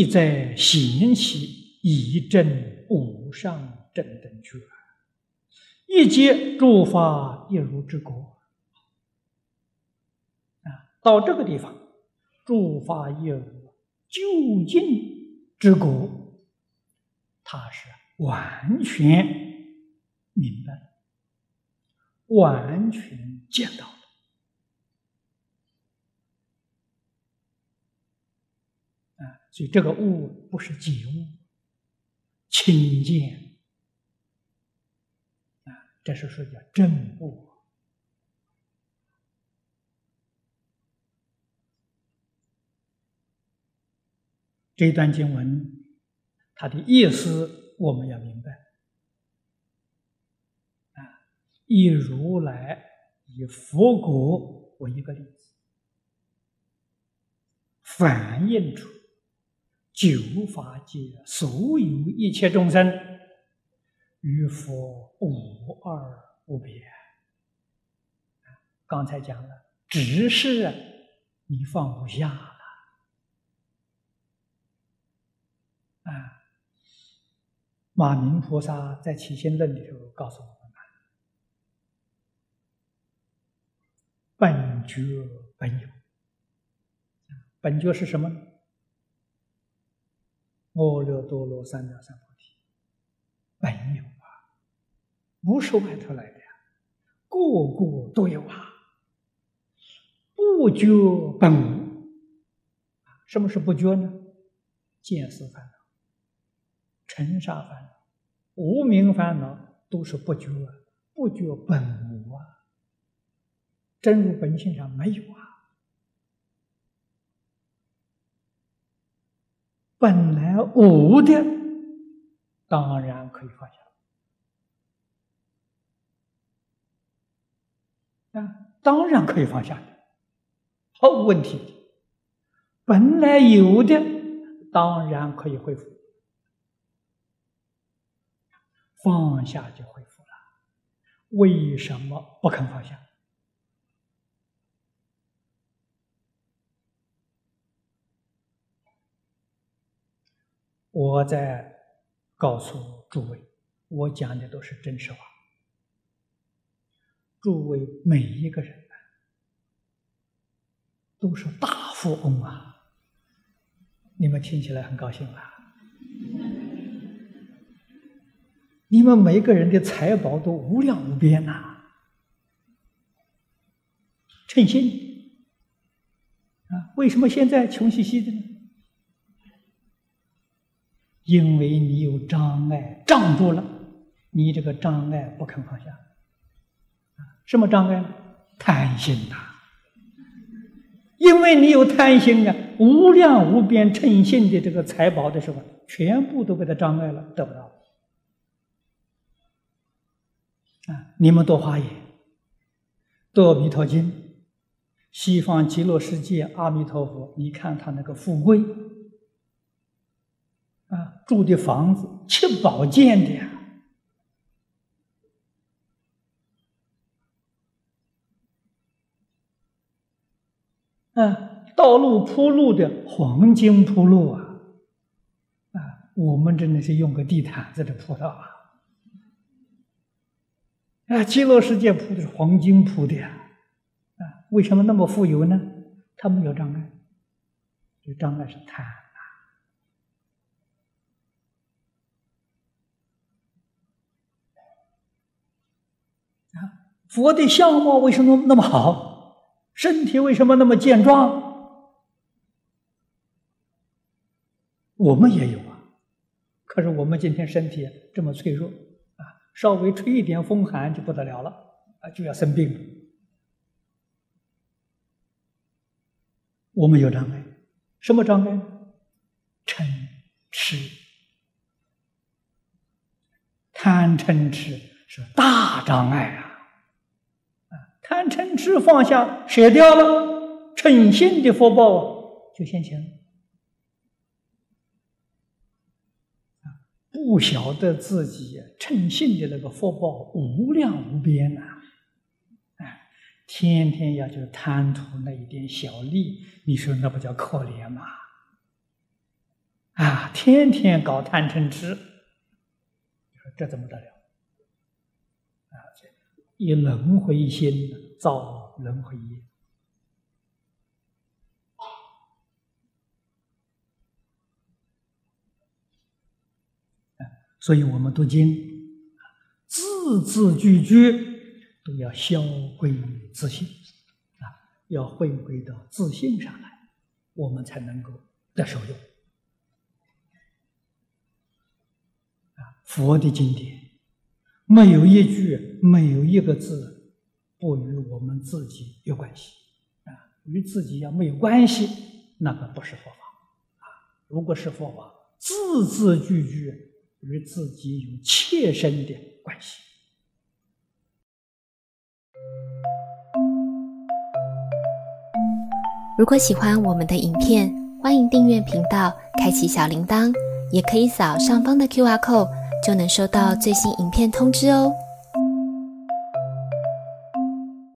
意在行起，以正无上正等觉，一切诸法一如之果。啊，到这个地方，诸法一如究竟之果，他是完全明白，完全见到。这个悟不是己悟，清见啊，这是说叫正悟。这段经文，它的意思我们要明白啊，以如来以佛国为一个例子，反映出。九法界所有一切众生，与佛无二无别。刚才讲了，只是你放不下了。啊，马明菩萨在《起心论》里头告诉我们：本觉本有。本觉是什么？阿耨多罗三藐三菩提，本有啊，不是外头来的呀，个个都有啊。不觉本无，什么是不觉呢？见思烦恼、尘沙烦恼、无名烦恼，都是不觉啊，不觉本无啊，真如本性上没有啊。本来无的，当然可以放下。啊，当然可以放下，毫无问题。本来有的，当然可以恢复。放下就恢复了，为什么不肯放下？我在告诉诸位，我讲的都是真实话。诸位每一个人都是大富翁啊！你们听起来很高兴啊！你们每个人的财宝都无量无边呐！称心啊！为什么现在穷兮兮的呢？因为你有障碍障住了，你这个障碍不肯放下，什么障碍？贪心呐！因为你有贪心啊，无量无边称心的这个财宝的时候，全部都被他障碍了，得不到。啊，你们多花眼，读《弥陀经》，西方极乐世界阿弥陀佛，你看他那个富贵。住的房子七宝建的呀，啊，道路铺路的黄金铺路啊，啊，我们真的是用个地毯在这铺道啊，啊，极乐世界铺的是黄金铺的呀，啊，为什么那么富有呢？他们有障碍，这障碍是贪。佛的相貌为什么那么好？身体为什么那么健壮？我们也有啊，可是我们今天身体这么脆弱啊，稍微吹一点风寒就不得了了啊，就要生病了。我们有障碍，什么障碍？嗔痴、贪嗔痴是大障碍啊！贪嗔痴放下，舍掉了，诚心的福报就现前。不晓得自己诚信的那个福报无量无边呐，哎，天天要去贪图那一点小利，你说那不叫可怜吗？啊，天天搞贪嗔痴，这怎么得了？以轮回心造轮回业。所以我们读经，字字句句都要消归于自信，啊，要回归到自信上来，我们才能够得受用。啊，佛的经典，没有一句，没有一个字，不与我们自己有关系，啊，与自己要没有关系，那个不是佛法，啊，如果是佛法，字字句句。与自己有切身的关系。如果喜欢我们的影片，欢迎订阅频道，开启小铃铛，也可以扫上方的 Q R code，就能收到最新影片通知哦。